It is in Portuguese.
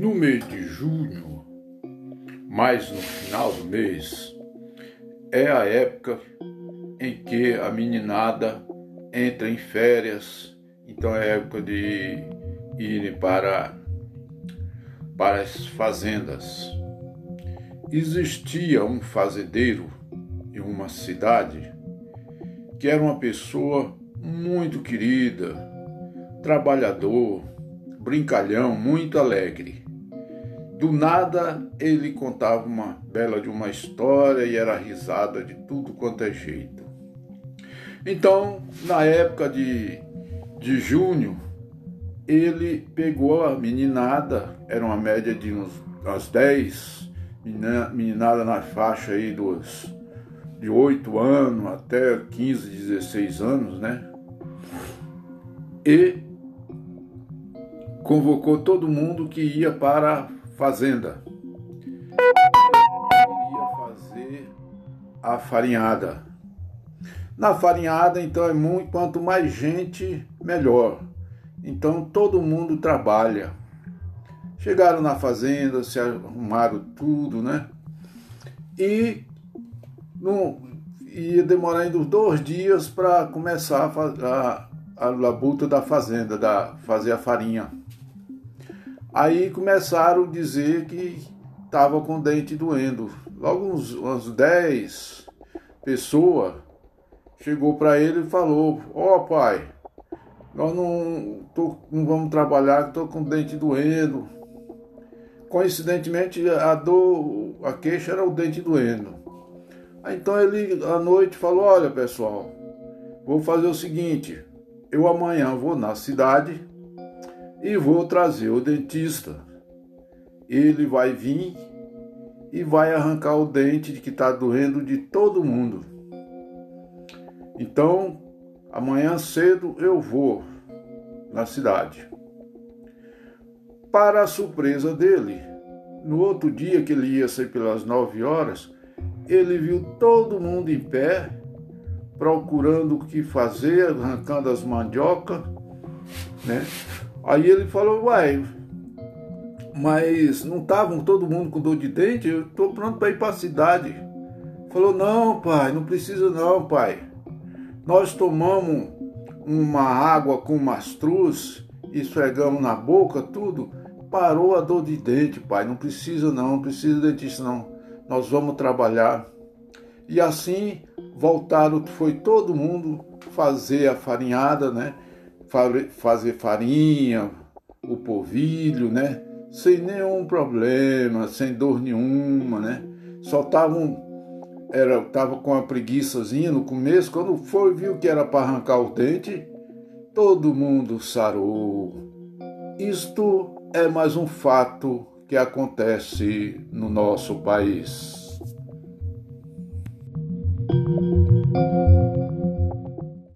No mês de junho, mais no final do mês, é a época em que a meninada entra em férias, então é época de irem para, para as fazendas. Existia um fazendeiro em uma cidade que era uma pessoa muito querida, trabalhador, brincalhão, muito alegre. Do nada ele contava uma bela de uma história e era risada de tudo quanto é jeito. Então, na época de, de junho, ele pegou a meninada, era uma média de uns, umas 10 meninada na faixa aí dos de 8 anos até 15, 16 anos, né? E convocou todo mundo que ia para fazenda. Ia fazer a farinhada. Na farinhada, então, é muito, quanto mais gente, melhor. Então todo mundo trabalha. Chegaram na fazenda, se arrumaram tudo, né? E não, ia demorar ainda dois dias para começar a, a, a labuta da fazenda, da fazer a farinha. Aí começaram a dizer que estava com o dente doendo. Logo uns, uns 10 pessoas chegou para ele e falou: Ó oh, pai, nós não, tô, não vamos trabalhar, estou com o dente doendo. Coincidentemente, a dor, a queixa era o dente doendo. Então ele à noite falou: Olha pessoal, vou fazer o seguinte: eu amanhã vou na cidade e vou trazer o dentista. Ele vai vir e vai arrancar o dente que está doendo de todo mundo. Então, amanhã cedo eu vou na cidade. Para a surpresa dele, no outro dia que ele ia sair pelas nove horas, ele viu todo mundo em pé, procurando o que fazer, arrancando as mandiocas, né? Aí ele falou, uai, mas não estavam todo mundo com dor de dente? Eu estou pronto para ir para a cidade. Falou, não, pai, não precisa não, pai. Nós tomamos uma água com mastruz, esfregamos na boca, tudo. Parou a dor de dente, pai. Não precisa não, não precisa de dentista não. Nós vamos trabalhar. E assim voltaram, foi todo mundo fazer a farinhada, né? fazer farinha, o polvilho, né? Sem nenhum problema, sem dor nenhuma, né? Só estavam era tava com uma preguiçazinha no começo, quando foi viu que era para arrancar o dente, todo mundo sarou. Isto é mais um fato que acontece no nosso país.